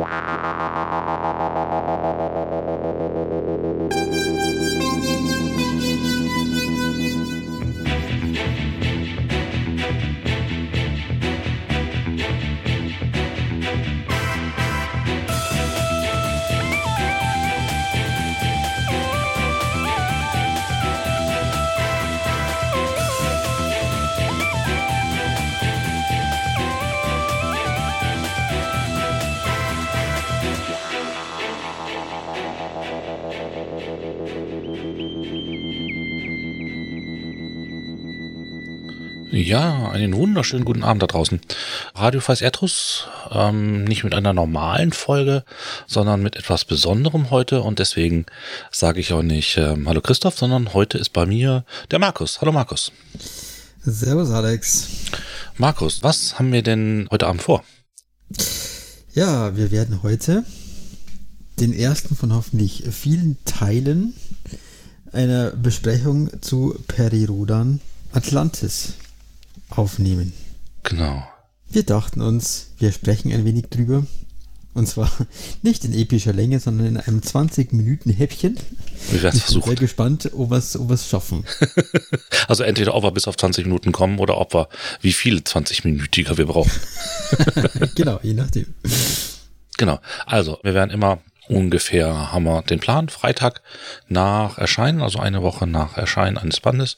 Wow. Ja, einen wunderschönen guten Abend da draußen. Radio Fais Ertrus, ähm, nicht mit einer normalen Folge, sondern mit etwas Besonderem heute und deswegen sage ich auch nicht ähm, Hallo Christoph, sondern heute ist bei mir der Markus. Hallo Markus. Servus Alex. Markus, was haben wir denn heute Abend vor? Ja, wir werden heute den ersten von hoffentlich vielen Teilen einer Besprechung zu Perirodan Atlantis aufnehmen. Genau. Wir dachten uns, wir sprechen ein wenig drüber. Und zwar nicht in epischer Länge, sondern in einem 20-Minuten-Häppchen. Wir werden es versuchen. Ich bin sehr gespannt, ob wir es ob wir's schaffen. also entweder ob wir bis auf 20 Minuten kommen oder ob wir, wie viele 20-Minütiger wir brauchen. genau, je nachdem. Genau. Also, wir werden immer ungefähr haben wir den Plan, Freitag nach Erscheinen, also eine Woche nach Erscheinen eines Bandes,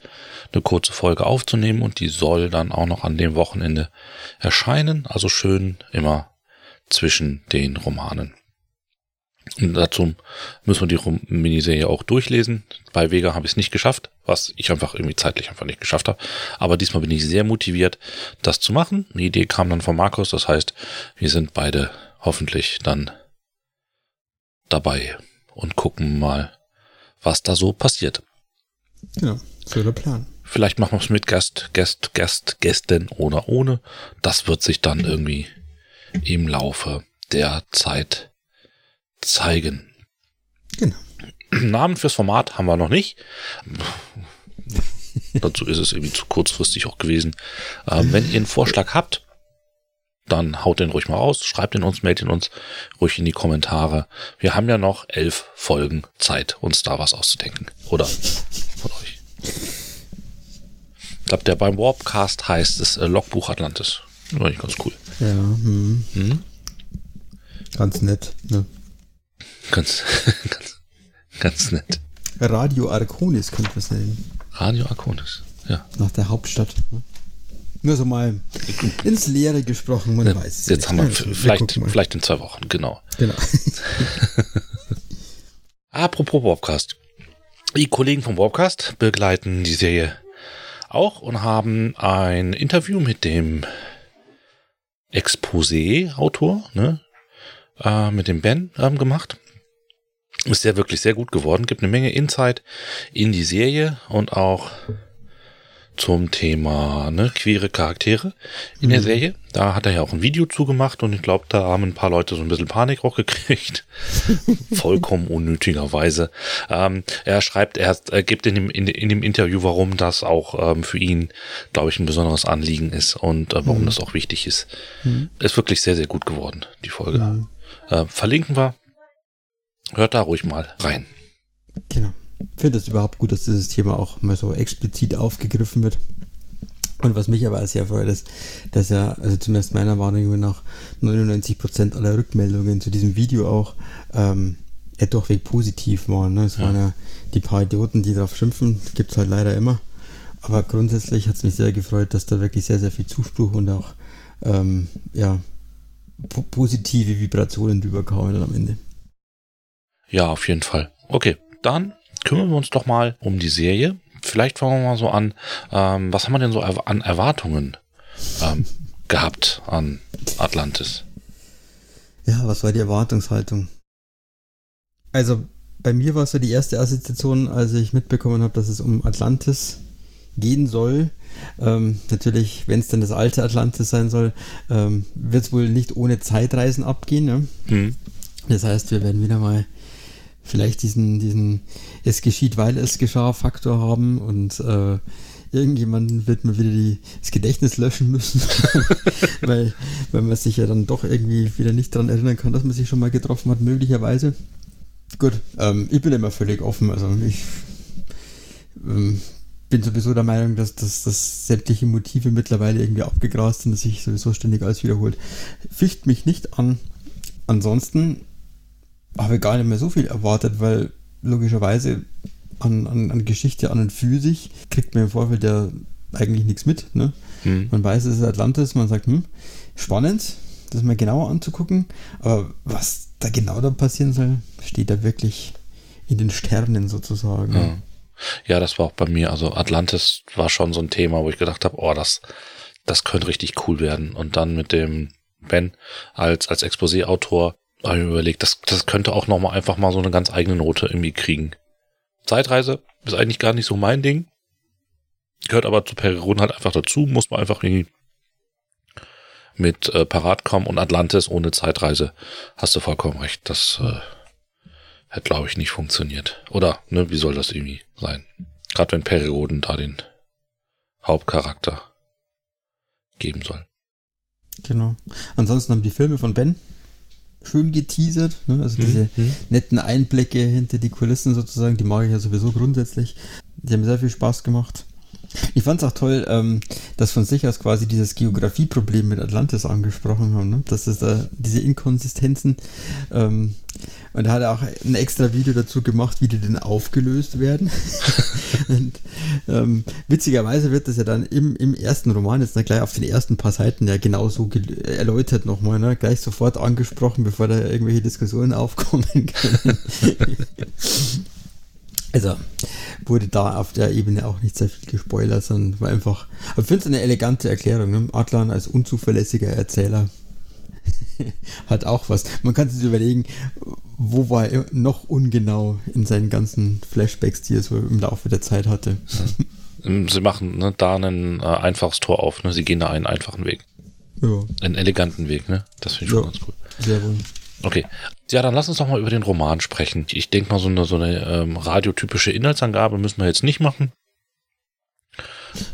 eine kurze Folge aufzunehmen und die soll dann auch noch an dem Wochenende erscheinen, also schön immer zwischen den Romanen. Und dazu müssen wir die Miniserie auch durchlesen. Bei Vega habe ich es nicht geschafft, was ich einfach irgendwie zeitlich einfach nicht geschafft habe. Aber diesmal bin ich sehr motiviert, das zu machen. Die Idee kam dann von Markus, das heißt, wir sind beide hoffentlich dann dabei und gucken mal, was da so passiert. Genau, so der Plan. Vielleicht machen wir es mit Gast, Gast, Gast, Gästen oder ohne. Das wird sich dann irgendwie im Laufe der Zeit zeigen. Genau. Namen fürs Format haben wir noch nicht. Dazu ist es irgendwie zu kurzfristig auch gewesen. Ähm, wenn ihr einen Vorschlag habt, dann haut den ruhig mal aus, schreibt ihn uns, meldet ihn uns ruhig in die Kommentare. Wir haben ja noch elf Folgen Zeit, uns da was auszudenken. Oder von euch. Ich glaube, der beim Warpcast heißt es äh, Logbuch Atlantis. War ich ganz cool. Ja, hm. Hm? Ganz nett, ne? Ganz, ganz, ganz nett. Radio Arconis könnte man es nennen. Radio Arconis, ja. Nach der Hauptstadt. Ne? Nur so mal ins Leere gesprochen, man ja, weiß es. Jetzt haben wir vielleicht, vielleicht in zwei Wochen, genau. Genau. Apropos Warpcast. Die Kollegen vom Warpcast begleiten die Serie auch und haben ein Interview mit dem Exposé-Autor, ne, äh, mit dem Ben ähm, gemacht. Ist ja wirklich sehr gut geworden, gibt eine Menge Insight in die Serie und auch zum Thema ne, queere Charaktere in mhm. der Serie. Da hat er ja auch ein Video zugemacht und ich glaube, da haben ein paar Leute so ein bisschen Panik auch gekriegt. Vollkommen unnötigerweise. Ähm, er schreibt, er, er gibt in dem, in, in, dem Interview, warum das auch ähm, für ihn, glaube ich, ein besonderes Anliegen ist und äh, warum mhm. das auch wichtig ist. Mhm. Ist wirklich sehr, sehr gut geworden, die Folge. Mhm. Äh, verlinken wir. Hört da ruhig mal rein. Genau. Ich finde es überhaupt gut, dass dieses Thema auch mal so explizit aufgegriffen wird. Und was mich aber sehr freut, ist, dass ja, also zumindest meiner Wahrnehmung nach, 99% aller Rückmeldungen zu diesem Video auch ähm, ja durchweg positiv waren. Ne? Es ja. waren ja die paar Idioten, die darauf schimpfen, gibt es halt leider immer. Aber grundsätzlich hat es mich sehr gefreut, dass da wirklich sehr, sehr viel Zuspruch und auch ähm, ja, positive Vibrationen drüber kamen am Ende. Ja, auf jeden Fall. Okay, dann kümmern wir uns doch mal um die Serie. Vielleicht fangen wir mal so an. Ähm, was haben wir denn so an Erwartungen ähm, gehabt an Atlantis? Ja, was war die Erwartungshaltung? Also bei mir war es so die erste Assoziation, als ich mitbekommen habe, dass es um Atlantis gehen soll. Ähm, natürlich, wenn es dann das alte Atlantis sein soll, ähm, wird es wohl nicht ohne Zeitreisen abgehen. Ne? Hm. Das heißt, wir werden wieder mal vielleicht diesen, diesen es geschieht, weil es geschah Faktor haben und äh, irgendjemanden wird man wieder die, das Gedächtnis löschen müssen, weil, weil man sich ja dann doch irgendwie wieder nicht daran erinnern kann, dass man sich schon mal getroffen hat, möglicherweise. Gut, ähm, ich bin immer völlig offen. Also ich ähm, bin sowieso der Meinung, dass, dass, dass sämtliche Motive mittlerweile irgendwie abgegrast sind, dass sich sowieso ständig alles wiederholt. Ficht mich nicht an. Ansonsten habe ich gar nicht mehr so viel erwartet, weil logischerweise an, an, an Geschichte an und für sich kriegt man im Vorfeld ja eigentlich nichts mit. Ne? Mhm. Man weiß, es ist Atlantis, man sagt, hm, spannend, das mal genauer anzugucken, aber was da genau da passieren soll, steht da wirklich in den Sternen sozusagen. Ja. ja, das war auch bei mir. Also Atlantis war schon so ein Thema, wo ich gedacht habe, oh, das, das könnte richtig cool werden. Und dann mit dem Ben als, als Exposé-Autor habe ich mir überlegt, das, das könnte auch nochmal einfach mal so eine ganz eigene Note irgendwie kriegen. Zeitreise ist eigentlich gar nicht so mein Ding. Gehört aber zu Perioden halt einfach dazu, muss man einfach irgendwie mit äh, Parat kommen und Atlantis ohne Zeitreise. Hast du vollkommen recht. Das äh, hätte, glaube ich, nicht funktioniert. Oder, ne, wie soll das irgendwie sein? Gerade wenn Perioden da den Hauptcharakter geben soll. Genau. Ansonsten haben die Filme von Ben schön geteasert. Ne? Also diese mhm. netten Einblicke hinter die Kulissen sozusagen, die mag ich ja sowieso grundsätzlich. Die haben sehr viel Spaß gemacht. Ich fand es auch toll, ähm, dass von sich aus quasi dieses Geografieproblem mit Atlantis angesprochen haben, ne? dass es da diese Inkonsistenzen ähm, und er hat auch ein extra Video dazu gemacht, wie die denn aufgelöst werden. und ähm, witzigerweise wird das ja dann im, im ersten Roman, jetzt gleich auf den ersten paar Seiten ja genauso erläutert nochmal, ne? gleich sofort angesprochen, bevor da irgendwelche Diskussionen aufkommen können. Also wurde da auf der Ebene auch nicht sehr viel gespoilert, sondern war einfach. Aber ich finde es eine elegante Erklärung. Ne? Adlan als unzuverlässiger Erzähler hat auch was. Man kann sich überlegen, wo war er noch ungenau in seinen ganzen Flashbacks, die er so im Laufe der Zeit hatte. Sie machen ne, da ein äh, einfaches Tor auf. Ne? Sie gehen da einen einfachen Weg. Ja. Einen eleganten Weg. Ne? Das finde ich schon ganz cool. Sehr wohl. Okay. Ja, dann lass uns doch mal über den Roman sprechen. Ich denke mal, so eine, so eine ähm, radiotypische Inhaltsangabe müssen wir jetzt nicht machen.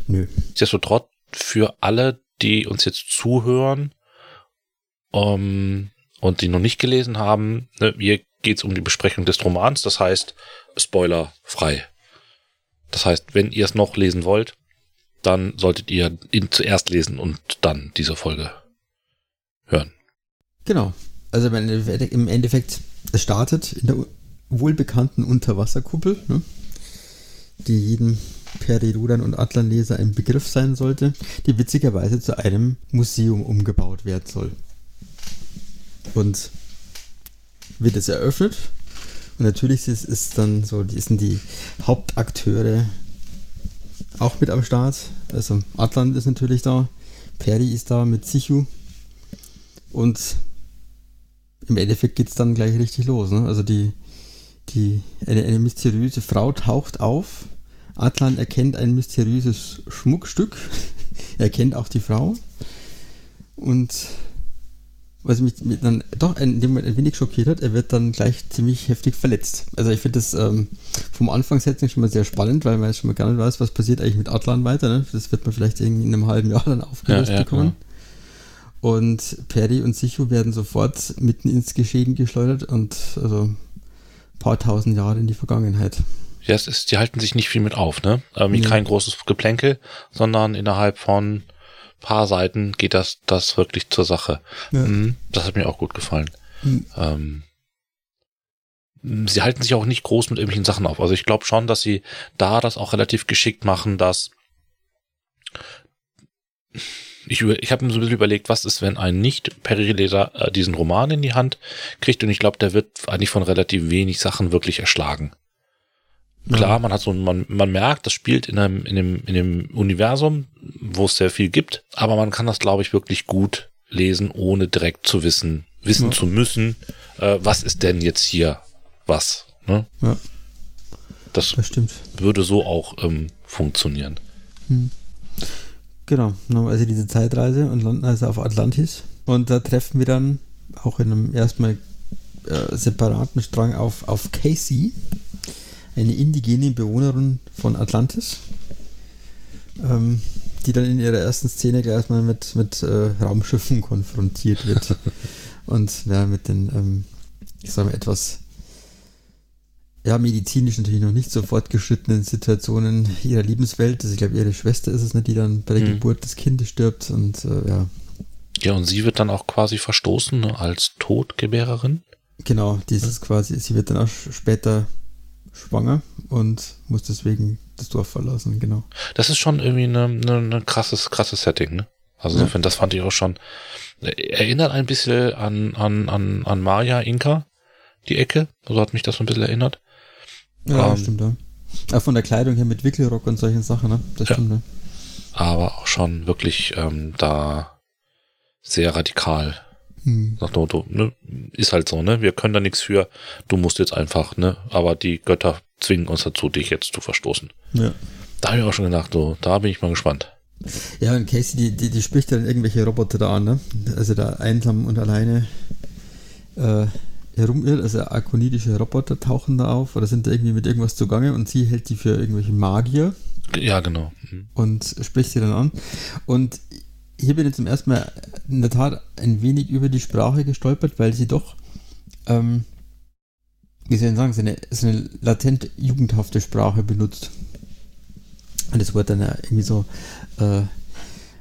Nö. Nichtsdestotrotz für alle, die uns jetzt zuhören ähm, und die noch nicht gelesen haben, ne, hier geht es um die Besprechung des Romans, das heißt Spoiler frei. Das heißt, wenn ihr es noch lesen wollt, dann solltet ihr ihn zuerst lesen und dann diese Folge hören. Genau also im Endeffekt, es startet in der wohlbekannten Unterwasserkuppel, ne, die jedem Perirudan und Atlanleser ein Begriff sein sollte, die witzigerweise zu einem Museum umgebaut werden soll. Und wird es eröffnet und natürlich ist es dann so, die sind die Hauptakteure auch mit am Start. Also Atlant ist natürlich da, Peri ist da mit Sichu und im Endeffekt geht es dann gleich richtig los. Ne? Also die, die, eine, eine mysteriöse Frau taucht auf. Atlan erkennt ein mysteriöses Schmuckstück. er kennt auch die Frau. Und was mich dann doch in dem Moment ein wenig schockiert hat, er wird dann gleich ziemlich heftig verletzt. Also ich finde das ähm, vom Anfangssetting schon mal sehr spannend, weil man jetzt schon mal gar nicht weiß, was passiert eigentlich mit Atlan weiter. Ne? Das wird man vielleicht in einem halben Jahr dann aufgelöst ja, ja, bekommen. Klar. Und Perry und Sichu werden sofort mitten ins Geschehen geschleudert und also ein paar tausend Jahre in die Vergangenheit. Ja, es ist, die halten sich nicht viel mit auf, ne? Ähm, ja. Kein großes Geplänkel, sondern innerhalb von paar Seiten geht das, das wirklich zur Sache. Ja. Mhm, das hat mir auch gut gefallen. Mhm. Ähm, sie halten sich auch nicht groß mit irgendwelchen Sachen auf. Also ich glaube schon, dass sie da das auch relativ geschickt machen, dass ich, ich habe mir so ein bisschen überlegt, was ist, wenn ein Nicht-Perry-Leser äh, diesen Roman in die Hand kriegt und ich glaube, der wird eigentlich von relativ wenig Sachen wirklich erschlagen. Klar, ja. man hat so, man, man merkt, das spielt in einem, in dem, in dem Universum, wo es sehr viel gibt, aber man kann das, glaube ich, wirklich gut lesen, ohne direkt zu wissen, wissen ja. zu müssen, äh, was ist denn jetzt hier was. Ne? Ja. Das, das würde so auch ähm, funktionieren. Hm. Genau, also diese Zeitreise und landen also auf Atlantis. Und da treffen wir dann auch in einem erstmal äh, separaten Strang auf, auf Casey, eine indigene Bewohnerin von Atlantis. ähm, die dann in ihrer ersten Szene gleich mal mit, mit äh, Raumschiffen konfrontiert wird. und ja, mit den, ähm, ich sag mal, etwas ja, medizinisch natürlich noch nicht so fortgeschrittenen Situationen ihrer Lebenswelt. Also ich glaube, ihre Schwester ist es, ne, die dann bei der mhm. Geburt des Kindes stirbt und äh, ja. Ja, und sie wird dann auch quasi verstoßen ne, als Todgebärerin. Genau, dieses quasi, sie wird dann auch später schwanger und muss deswegen das Dorf verlassen, genau. Das ist schon irgendwie ein eine, eine krasses, krasses Setting, ne? Also ja. insofern, das fand ich auch schon, erinnert ein bisschen an, an, an, an Maya Inka, die Ecke. So hat mich das so ein bisschen erinnert. Ja, ähm, stimmt, ja. Auch von der Kleidung her mit Wickelrock und solchen Sachen, ne? Das ja. stimmt, ne? Aber auch schon wirklich ähm, da sehr radikal. Hm. Nach Motto, ne? Ist halt so, ne? Wir können da nichts für. Du musst jetzt einfach, ne? Aber die Götter zwingen uns dazu, dich jetzt zu verstoßen. Ja. Da habe ich auch schon gedacht, so, da bin ich mal gespannt. Ja, und Casey, die, die, die spricht dann irgendwelche Roboter da an, ne? Also da einsam und alleine äh, herumirrt, also akonidische Roboter tauchen da auf oder sind da irgendwie mit irgendwas zugange und sie hält die für irgendwelche Magier. Ja, genau. Mhm. Und spricht sie dann an. Und hier bin ich zum ersten Mal in der Tat ein wenig über die Sprache gestolpert, weil sie doch, ähm, wie soll ich sagen, so eine, so eine latent jugendhafte Sprache benutzt. Und das wurde dann ja irgendwie so äh,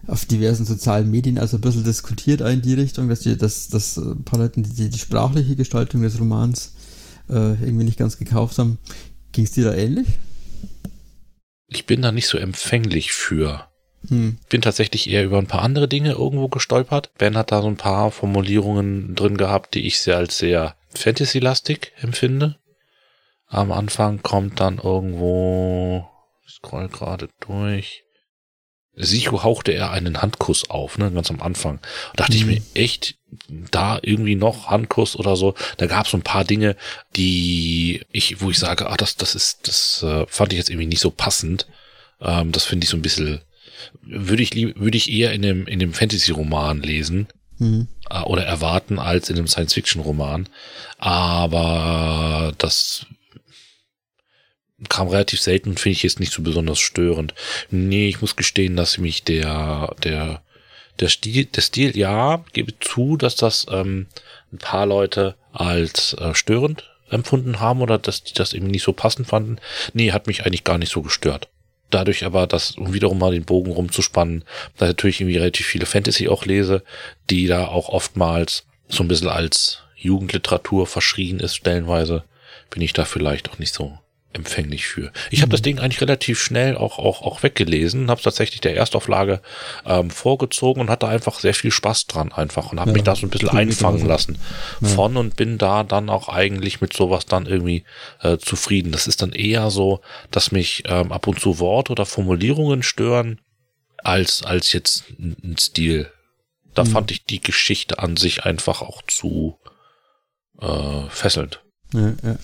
auf diversen sozialen Medien also ein bisschen diskutiert in die Richtung, dass, die, dass, dass ein paar Leute die, die sprachliche Gestaltung des Romans äh, irgendwie nicht ganz gekauft haben. Ging es dir da ähnlich? Ich bin da nicht so empfänglich für. Hm. Bin tatsächlich eher über ein paar andere Dinge irgendwo gestolpert. Ben hat da so ein paar Formulierungen drin gehabt, die ich sehr als sehr Fantasy-lastig empfinde. Am Anfang kommt dann irgendwo, ich scroll gerade durch, Sicho hauchte er einen Handkuss auf, ne, ganz am Anfang. Da dachte mhm. ich mir echt, da irgendwie noch Handkuss oder so. Da gab es so ein paar Dinge, die ich, wo ich sage, ah, das, das ist, das äh, fand ich jetzt irgendwie nicht so passend. Ähm, das finde ich so ein bisschen, würde ich lieb, würde ich eher in dem, in dem Fantasy-Roman lesen. Mhm. Äh, oder erwarten als in einem Science-Fiction-Roman. Aber das kam relativ selten und finde ich jetzt nicht so besonders störend. Nee, ich muss gestehen, dass mich der, der, der Stil, der Stil, ja, gebe zu, dass das ähm, ein paar Leute als äh, störend empfunden haben oder dass die das eben nicht so passend fanden. Nee, hat mich eigentlich gar nicht so gestört. Dadurch aber, dass, um wiederum mal den Bogen rumzuspannen, da natürlich irgendwie relativ viele Fantasy auch lese, die da auch oftmals so ein bisschen als Jugendliteratur verschrien ist, stellenweise, bin ich da vielleicht auch nicht so empfänglich für. Ich mhm. habe das Ding eigentlich relativ schnell auch auch auch weggelesen, habe tatsächlich der Erstauflage ähm, vorgezogen und hatte einfach sehr viel Spaß dran einfach und habe ja, mich da so ein bisschen einfangen lassen ja. von und bin da dann auch eigentlich mit sowas dann irgendwie äh, zufrieden. Das ist dann eher so, dass mich ähm, ab und zu Worte oder Formulierungen stören als als jetzt ein Stil. Da mhm. fand ich die Geschichte an sich einfach auch zu äh, fesselnd. Ja, ja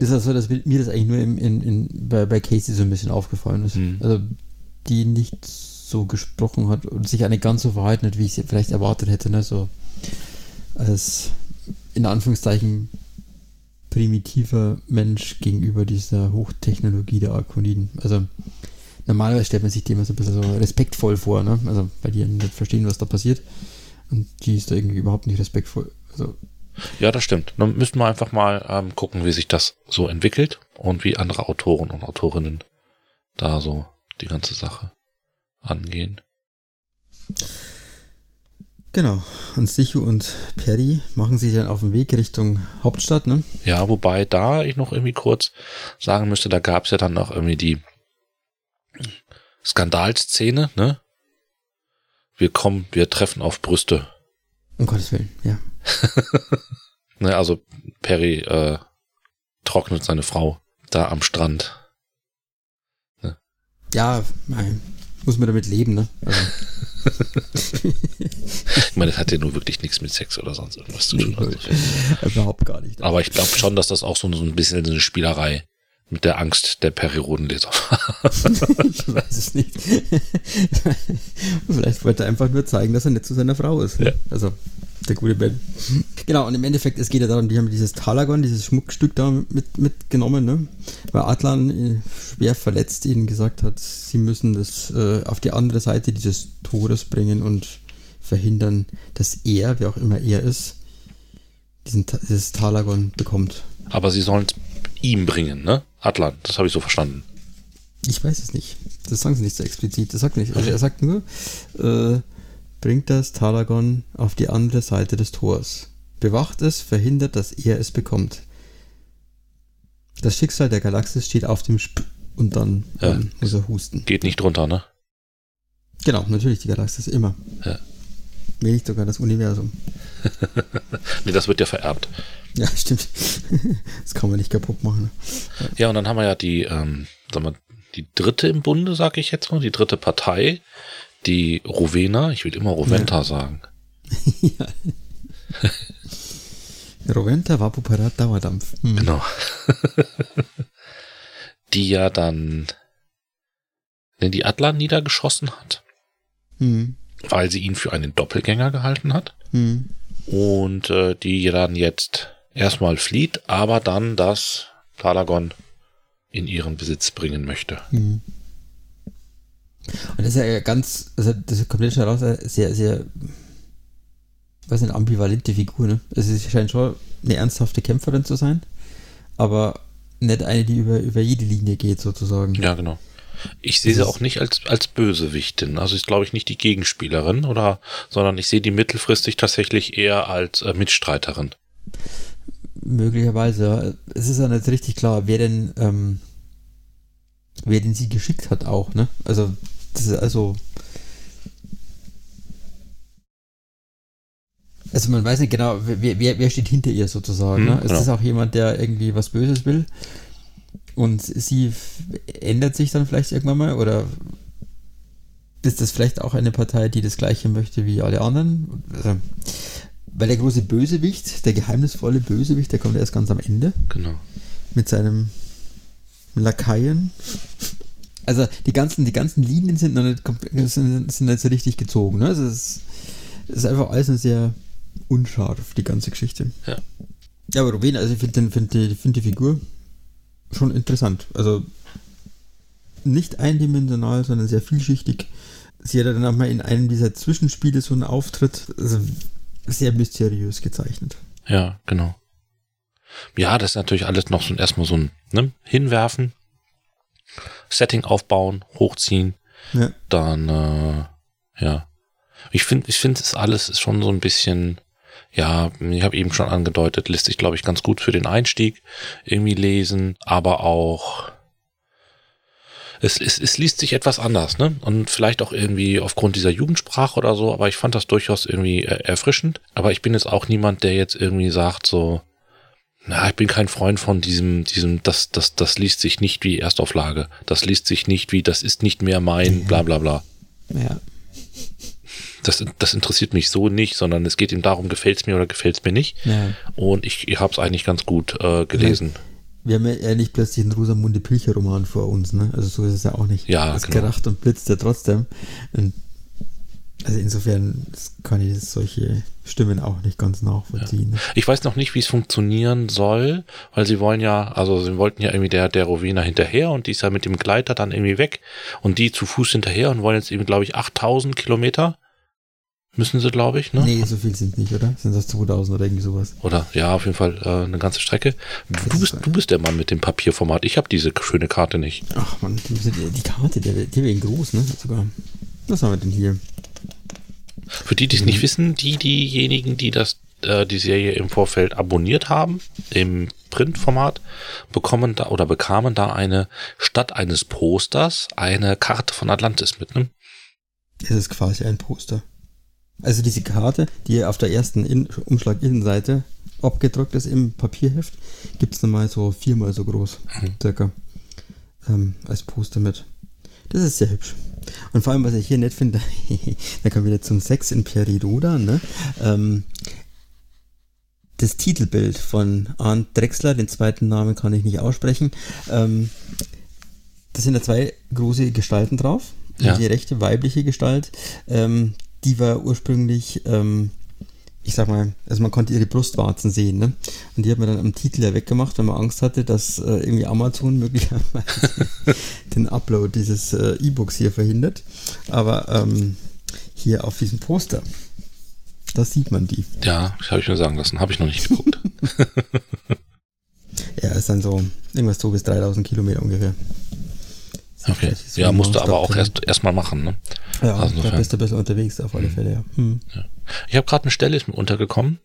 ist das so, dass mir das eigentlich nur in, in, in, bei, bei Casey so ein bisschen aufgefallen ist. Mhm. Also, die nicht so gesprochen hat und sich eine ganz so verhalten hat, wie ich sie vielleicht erwartet hätte. Ne? So als in Anführungszeichen primitiver Mensch gegenüber dieser Hochtechnologie der Arkoniden. Also normalerweise stellt man sich die immer so ein bisschen so respektvoll vor, ne? Also weil die nicht verstehen, was da passiert. Und die ist da irgendwie überhaupt nicht respektvoll. Also ja, das stimmt. Dann müssen wir einfach mal ähm, gucken, wie sich das so entwickelt und wie andere Autoren und Autorinnen da so die ganze Sache angehen. Genau. Und Sichu und Perry machen sich dann auf den Weg Richtung Hauptstadt, ne? Ja, wobei da ich noch irgendwie kurz sagen müsste, da gab es ja dann noch irgendwie die Skandalszene, ne? Wir kommen, wir treffen auf Brüste. Um Gottes Willen, ja. ne, also Perry äh, trocknet seine Frau da am Strand. Ne? Ja, nein, muss man damit leben, ne? Also. ich meine, das hat ja nur wirklich nichts mit Sex oder sonst irgendwas zu tun. Also. Überhaupt gar nicht. Aber ich glaube schon, dass das auch so, so ein bisschen eine Spielerei mit der Angst der Periodenleser. ich weiß es nicht. Vielleicht wollte er einfach nur zeigen, dass er nicht zu seiner Frau ist. Ne? Ja. Also, der gute Ben. Genau, und im Endeffekt, es geht ja darum, die haben dieses Talagon, dieses Schmuckstück da mit, mitgenommen, ne? weil Atlan äh, schwer verletzt ihnen gesagt hat, sie müssen das äh, auf die andere Seite dieses Tores bringen und verhindern, dass er, wer auch immer er ist, diesen, dieses Talagon bekommt. Aber sie sollen es ihm bringen, ne? Atlan, das habe ich so verstanden. Ich weiß es nicht. Das sagen sie nicht so explizit. Das sagt nicht. Also er sagt nur, äh, bringt das Talagon auf die andere Seite des Tors. Bewacht es, verhindert, dass er es bekommt. Das Schicksal der Galaxis steht auf dem Sp und dann Ja. ähm, muss er husten. Geht nicht drunter, ne? Genau, natürlich die Galaxis immer. Ja. Wenn nicht sogar das Universum. Nee, das wird ja vererbt. Ja, stimmt. das kann man nicht kaputt machen. Ja, und dann haben wir ja die, ähm, sagen wir, die dritte im Bunde, sag ich jetzt mal, die dritte Partei, die Rowena, ich will immer Roventa sagen. ja. Roventa Vapoparat Dauerdampf. Hm. Genau. die ja dann den die Atlan niedergeschossen hat, Hm. weil sie ihn für einen Doppelgänger gehalten hat. Hm. Und äh, die dann jetzt erstmal flieht, aber dann das Talagon in ihren Besitz bringen möchte. Hm. Und das ist ja ganz, also das kommt jetzt schon raus, sehr, sehr, was eine ambivalente Figur, ne? Also sie scheint schon eine ernsthafte Kämpferin zu sein, aber nicht eine, die über, über jede Linie geht, sozusagen. Ja, genau. Ich sehe sie auch nicht als, als Bösewichtin. Also ist, glaube ich, nicht die Gegenspielerin, oder, sondern ich sehe die mittelfristig tatsächlich eher als äh, Mitstreiterin. Möglicherweise, ja. Es ist ja nicht richtig klar, wer denn, ähm, wer denn sie geschickt hat auch, ne? Also, das ist also. Also man weiß nicht genau, wer, wer, wer steht hinter ihr sozusagen. Hm, ne? Es genau. ist auch jemand, der irgendwie was Böses will. Und sie ändert sich dann vielleicht irgendwann mal oder ist das vielleicht auch eine Partei, die das gleiche möchte wie alle anderen? Also, weil der große Bösewicht, der geheimnisvolle Bösewicht, der kommt erst ganz am Ende Genau. mit seinem Lakaien. Also die ganzen, die ganzen Linien sind noch nicht, komplett- sind, sind nicht so richtig gezogen. Ne? Also es ist, es ist einfach alles sehr unscharf, die ganze Geschichte. Ja. Ja, aber Rowena, also ich finde find die, find die Figur schon interessant. Also nicht eindimensional, sondern sehr vielschichtig. Sie hat dann auch mal in einem dieser Zwischenspiele so einen Auftritt, also sehr mysteriös gezeichnet. Ja, genau. Ja, das ist natürlich alles noch so erstmal so ein ne, Hinwerfen, Setting aufbauen, hochziehen, Ja. dann äh, ja. Ich finde, ich finde es alles ist schon so ein bisschen, ja, ich habe eben schon angedeutet, lässt sich, glaube ich, ganz gut für den Einstieg irgendwie lesen, aber auch es, es, es liest sich etwas anders, ne? Und vielleicht auch irgendwie aufgrund dieser Jugendsprache oder so, aber ich fand das durchaus irgendwie äh, erfrischend. Aber ich bin jetzt auch niemand, der jetzt irgendwie sagt, so, na, ich bin kein Freund von diesem, diesem, das, das, das liest sich nicht wie Erstauflage. Das liest sich nicht wie, das ist nicht mehr mein, bla bla bla. Ja. Das, das interessiert mich so nicht, sondern es geht ihm darum, gefällt's mir oder gefällt's mir nicht. ja. Und ich, ich habe es eigentlich ganz gut äh, gelesen. Wir haben ja eher nicht plötzlich einen Rosamunde Pilcher-Roman vor uns, ne? Also so ist es ja auch nicht. Ja, Es genau. geracht und blitzt ja trotzdem. Und also insofern kann ich solche Stimmen auch nicht ganz nachvollziehen. Ich weiß noch nicht, wie es funktionieren soll, weil sie wollen ja, also sie wollten ja irgendwie der, der Rowena hinterher und die ist ja mit dem Gleiter dann irgendwie weg und die zu Fuß hinterher und wollen jetzt eben, glaube ich, 8000 Kilometer müssen sie, glaube ich, ne? Nee, so viel sind nicht, oder? Sind das 2000 oder irgendwie sowas? Oder ja, auf jeden Fall äh, eine ganze Strecke. Du bist, ist- du bist der Mann mit dem Papierformat. Ich habe diese schöne Karte nicht. Ach man, die, die die Karte, die, die wäre groß, ne? Sogar. Was haben wir denn hier? Für die, die es nicht wissen, die diejenigen, die das äh, die Serie im Vorfeld abonniert haben im Printformat, bekommen da oder bekamen da eine statt eines Posters eine Karte von Atlantis mit. Ne? Das ist quasi ein Poster. Also diese Karte, die auf der ersten In Umschlag-Innenseite abgedruckt ist im Papierheft, gibt es nochmal so viermal so groß, circa, ähm, als Poster mit. Das ist sehr hübsch. Und vor allem, was ich hier nett finde, da kommen wir wieder zum Sex in Periroda, ne? Ähm, das Titelbild von Arndt Drexler, den zweiten Namen kann ich nicht aussprechen. Ähm, das sind da zwei große Gestalten drauf. Ja. Die rechte weibliche Gestalt, ähm, die war ursprünglich ähm, ich sag mal, also man konnte ihre Brustwarzen sehen, ne? Und die hat man dann am Titel ja weggemacht, weil man Angst hatte, dass äh, irgendwie Amazon möglicherweise den Upload dieses äh, E-Books hier verhindert. Aber ähm, hier auf diesem Poster, da sieht man die. Ja, das habe ich mir sagen lassen, habe ich noch nicht geguckt. ja, ist dann so irgendwas so bis 3000 Kilometer ungefähr. Okay. So ja, musst du aber auch erst erstmal machen, ne? Ja, also da bist du bisschen unterwegs auf alle Fälle, ja. Hm. ja. Ich habe gerade eine Stelle ist mir untergekommen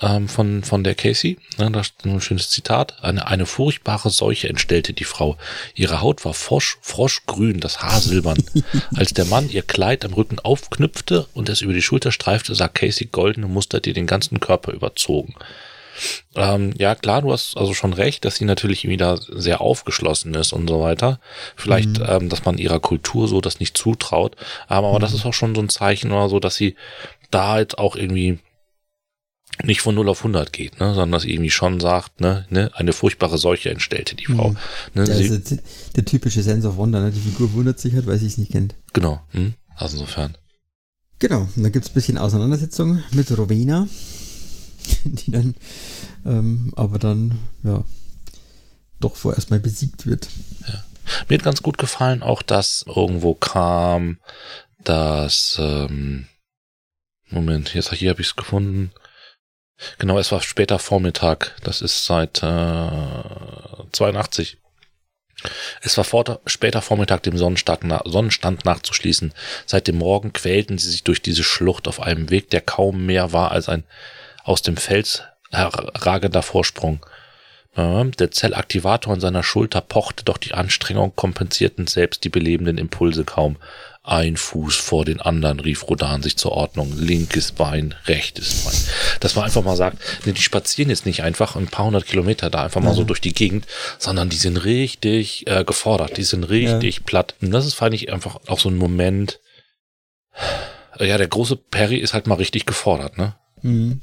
ähm, von von der Casey. Ne, da ist ein schönes Zitat. Eine eine furchtbare Seuche entstellte die Frau. Ihre Haut war frosch, froschgrün, das Haar silbern. Als der Mann ihr Kleid am Rücken aufknüpfte und es über die Schulter streifte, sah Casey goldene Muster, die den ganzen Körper überzogen. Ähm, ja, klar, du hast also schon recht, dass sie natürlich wieder sehr aufgeschlossen ist und so weiter. Vielleicht, mhm. ähm, dass man ihrer Kultur so das nicht zutraut. Aber, aber mhm. das ist auch schon so ein Zeichen oder so, dass sie da jetzt auch irgendwie nicht von 0 auf 100 geht, ne, sondern dass irgendwie schon sagt, ne, ne, eine furchtbare Seuche entstellte die Frau. Mhm. Ne, ja, sie, also der typische Sense of Wonder, ne? die Figur wundert sich halt, weil sie es nicht kennt. Genau, hm? also insofern. Genau, und dann gibt's ein bisschen Auseinandersetzung mit Rowena, die dann ähm, aber dann, ja, doch vorerst mal besiegt wird. Ja. Mir hat ganz gut gefallen auch, dass irgendwo kam, dass, ähm, Moment, jetzt hier habe ich es gefunden. Genau, es war später Vormittag. Das ist seit äh, 82. Es war vor, später Vormittag dem na, Sonnenstand nachzuschließen. Seit dem Morgen quälten sie sich durch diese Schlucht auf einem Weg, der kaum mehr war als ein aus dem Fels herragender Vorsprung. Der Zellaktivator an seiner Schulter pochte, doch die Anstrengung kompensierten selbst die belebenden Impulse kaum. Ein Fuß vor den anderen, rief Rodan sich zur Ordnung. Linkes Bein, rechtes Bein. Das war einfach mal sagt, nee, die spazieren jetzt nicht einfach ein paar hundert Kilometer da einfach mal so durch die Gegend, sondern die sind richtig äh, gefordert, die sind richtig ja. platt. Und das ist, fand ich, einfach auch so ein Moment. Ja, der große Perry ist halt mal richtig gefordert, ne? Mhm.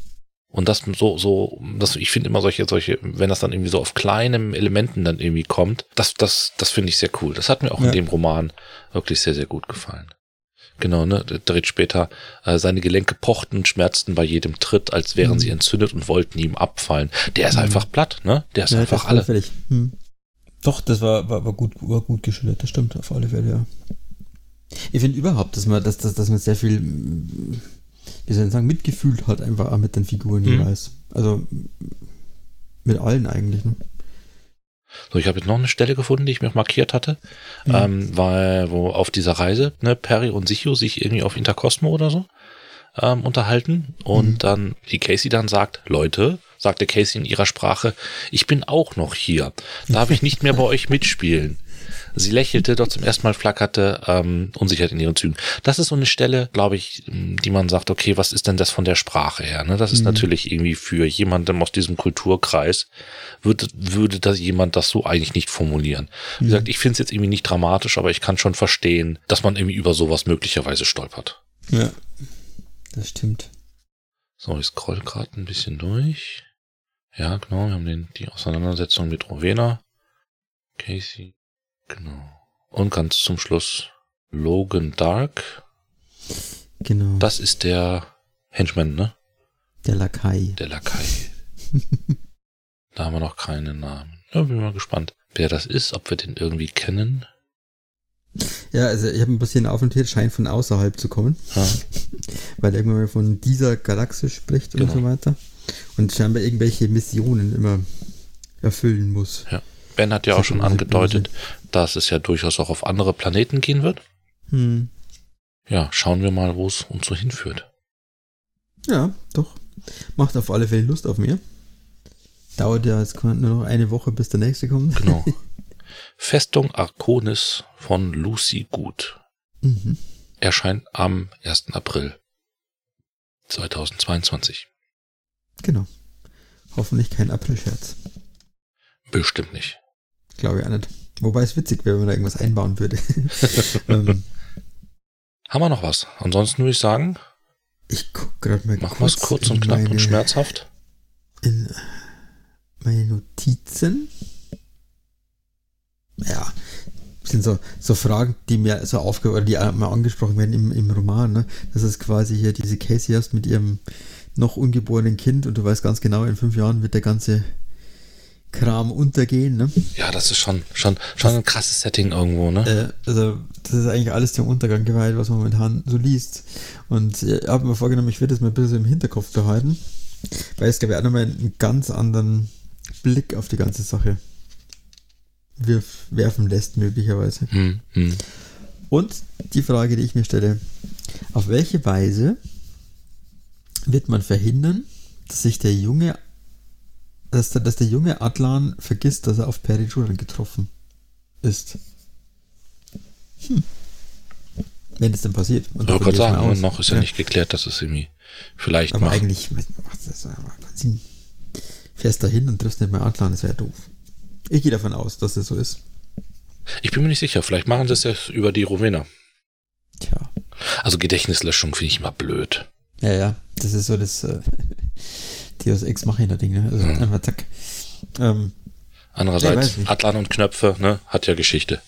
Und das so, so, das, ich finde immer solche, solche, wenn das dann irgendwie so auf kleinen Elementen dann irgendwie kommt, das, das, das finde ich sehr cool. Das hat mir auch ja. in dem Roman wirklich sehr, sehr gut gefallen. Genau, ne, dreht später, äh, seine Gelenke pochten und schmerzten bei jedem Tritt, als wären mhm. sie entzündet und wollten ihm abfallen. Der ist mhm. einfach platt, ne? Der ist ja, einfach alle. Hm. Doch, das war, war, war gut, war gut geschildert, das stimmt auf alle Fälle, ja. Ich finde überhaupt, dass man, dass, dass, dass man sehr viel wie soll ich sagen, mitgefühlt hat einfach auch mit den Figuren mhm. jeweils. Also mit allen eigentlich. Ne? So, ich habe jetzt noch eine Stelle gefunden, die ich mir markiert hatte, mhm. ähm, weil wo auf dieser Reise ne, Perry und Sicho sich irgendwie auf Intercosmo oder so ähm, unterhalten und mhm. dann die Casey dann sagt, Leute, sagte Casey in ihrer Sprache, ich bin auch noch hier. Darf ich nicht mehr bei euch mitspielen? Sie lächelte, doch zum ersten Mal flackerte ähm, Unsicherheit in ihren Zügen. Das ist so eine Stelle, glaube ich, die man sagt, okay, was ist denn das von der Sprache her? Ne? Das ist mhm. natürlich irgendwie für jemanden aus diesem Kulturkreis, würde, würde das jemand das so eigentlich nicht formulieren. Wie mhm. gesagt, ich finde es jetzt irgendwie nicht dramatisch, aber ich kann schon verstehen, dass man irgendwie über sowas möglicherweise stolpert. Ja, das stimmt. So, ich scroll gerade ein bisschen durch. Ja, genau, wir haben den, die Auseinandersetzung mit Rowena. Casey. Genau. Und ganz zum Schluss Logan Dark. Genau. Das ist der Henchman, ne? Der Lakai. Der Lakai. da haben wir noch keinen Namen. Ja, bin mal gespannt, wer das ist, ob wir den irgendwie kennen. Ja, also ich habe ein bisschen aufnotiert, scheint von außerhalb zu kommen. Ja. Weil er irgendwann von dieser Galaxie spricht genau. und so weiter. Und scheinbar irgendwelche Missionen immer erfüllen muss. Ja. Ben hat ja auch schon angedeutet, dass es ja durchaus auch auf andere Planeten gehen wird. Hm. Ja, schauen wir mal, wo es uns so hinführt. Ja, doch. Macht auf alle Fälle Lust auf mehr. Dauert ja jetzt nur noch eine Woche, bis der nächste kommt. Genau. Festung Arconis von Lucy Gut. Mhm. Erscheint am 1. April 2022. Genau. Hoffentlich kein April-Scherz. Bestimmt nicht. Glaube ich auch nicht. Wobei es witzig wäre, wenn man da irgendwas einbauen würde. ähm, Haben wir noch was? Ansonsten würde ich sagen. Ich guck gerade mal Machen wir es kurz und knapp meine, und schmerzhaft. In meine Notizen. Ja, sind so, so Fragen, die mir so aufge oder die mal angesprochen werden im, im Roman, ne? Das ist quasi hier diese Casey hast mit ihrem noch ungeborenen Kind und du weißt ganz genau, in fünf Jahren wird der ganze Kram untergehen, ne? Ja, das ist schon, schon, schon ein krasses Setting irgendwo, ne? Äh, also, das ist eigentlich alles dem Untergang geweiht, was man momentan so liest. Und ich habe mir vorgenommen, ich werde das mal ein bisschen im Hinterkopf behalten, weil es, glaube ich, auch nochmal einen ganz anderen Blick auf die ganze Sache wirf, werfen lässt, möglicherweise. Hm, hm. Und die Frage, die ich mir stelle, auf welche Weise wird man verhindern, dass sich der junge, dass der, dass der junge Atlan vergisst, dass er auf Perijuran getroffen ist? Hm. Wenn es denn passiert. Und ich gerade sagen, noch ist ja, ja, nicht geklärt, dass es irgendwie vielleicht Aber macht. eigentlich macht das Sinn. Fährst da hin und triffst nicht mehr Atlan, das wäre doof. Ich gehe davon aus, dass es so ist. Ich bin mir nicht sicher. Vielleicht machen sie es ja über die Rumäner. Tja. Also Gedächtnislöschung finde ich immer blöd. Ja, ja. Das ist so das äh, Deus Ex Machina-Ding, ne? Also mhm. einfach zack. Ähm, Andererseits, Atlan und Knöpfe, ne? Hat ja Geschichte.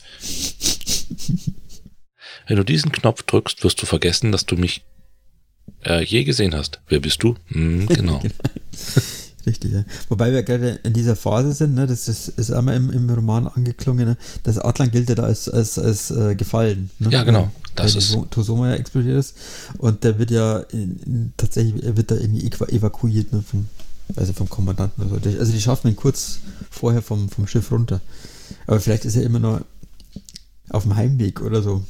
Wenn du diesen Knopf drückst, wirst du vergessen, dass du mich äh, je gesehen hast. Wer bist du? Hm, genau. Richtig, ja. Wobei wir gerade in dieser Phase sind, ne, das ist, ist einmal im, im Roman angeklungen, ne, das Adlan gilt ja da als, als, als äh, gefallen. Ne? Ja, genau. Das weil ist. Tosoma ja explodiert ist. Und der wird ja in, in, tatsächlich, er wird da irgendwie evakuiert, ne, vom, also vom Kommandanten. Also die, also die schaffen ihn kurz vorher vom, vom Schiff runter. Aber vielleicht ist er immer noch auf dem Heimweg oder so.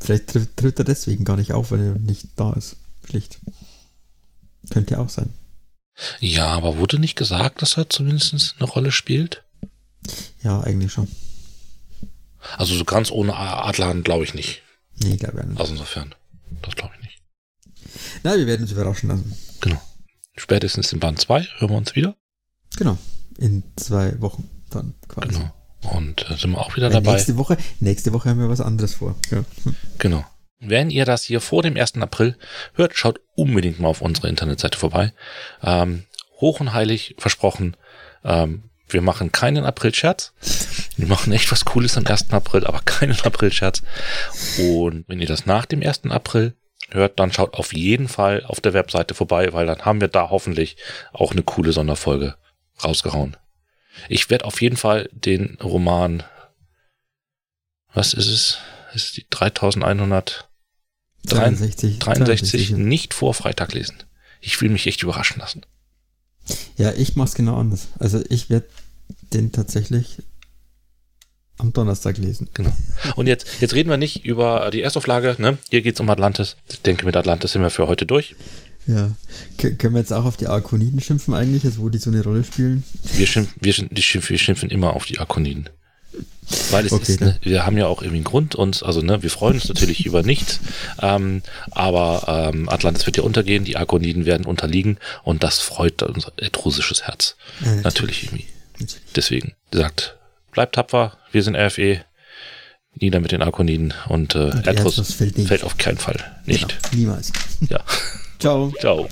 Vielleicht tritt, tritt er deswegen gar nicht auf, weil er nicht da ist. Schlicht. Könnte ja auch sein. Ja, aber wurde nicht gesagt, dass er zumindest eine Rolle spielt? Ja, eigentlich schon. Also so ganz ohne Adlan glaube ich nicht. Nee, glaube ich nicht. Also insofern, das glaube ich nicht. Na, wir werden uns überraschen lassen. Genau. Spätestens in Band 2 hören wir uns wieder. Genau. In zwei Wochen dann quasi. Genau. Und äh, sind wir auch wieder Weil dabei. Nächste Woche, nächste Woche haben wir was anderes vor. Ja. Genau. Wenn ihr das hier vor dem 1. April hört, schaut unbedingt mal auf unsere Internetseite vorbei. Ähm, hoch und heilig versprochen, ähm, wir machen keinen April-Scherz. Wir machen echt was Cooles am 1. April, aber keinen April-Scherz. Und wenn ihr das nach dem 1. April hört, dann schaut auf jeden Fall auf der Webseite vorbei, weil dann haben wir da hoffentlich auch eine coole Sonderfolge rausgehauen. Ich werde auf jeden Fall den Roman, was ist es? ist die 3100 63, 63, nicht vor Freitag lesen. Ich will mich echt überraschen lassen. Ja, ich mach's genau anders. Also ich werde den tatsächlich am Donnerstag lesen. Genau. Und jetzt, jetzt reden wir nicht über die Erstauflage, ne? Hier geht's um Atlantis. Ich denke, mit Atlantis sind wir für heute durch. Ja. K können wir jetzt auch auf die Arkoniden schimpfen eigentlich, also wo die so eine Rolle spielen? Wir schimpfen, wir, schimpfen, wir schimpfen immer auf die Arkoniden. Weil es okay, ist, ne, wir haben ja auch irgendwie einen Grund uns, also ne, wir freuen uns natürlich über nichts, ähm, aber ähm, Atlantis wird ja untergehen, die Argoniden werden unterliegen und das freut unser etrusisches Herz. Ja, natürlich. natürlich irgendwie. Deswegen, sagt, bleibt tapfer, wir sind RFE, nieder mit den Arkoniden und, äh, und Etrus fällt, fällt, auf keinen Fall. Nicht. Genau, niemals. Ja. Ciao. Ciao.